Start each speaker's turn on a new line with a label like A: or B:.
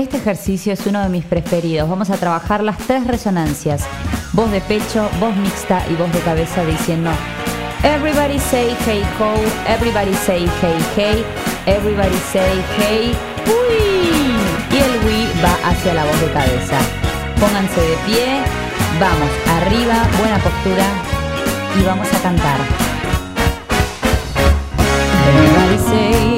A: Este ejercicio es uno de mis preferidos. Vamos a trabajar las tres resonancias. Voz de pecho, voz mixta y voz de cabeza diciendo Everybody say hey ho, everybody say hey hey, everybody say hey uy. Y el Wii va hacia la voz de cabeza. Pónganse de pie, vamos arriba, buena postura y vamos a cantar. Everybody say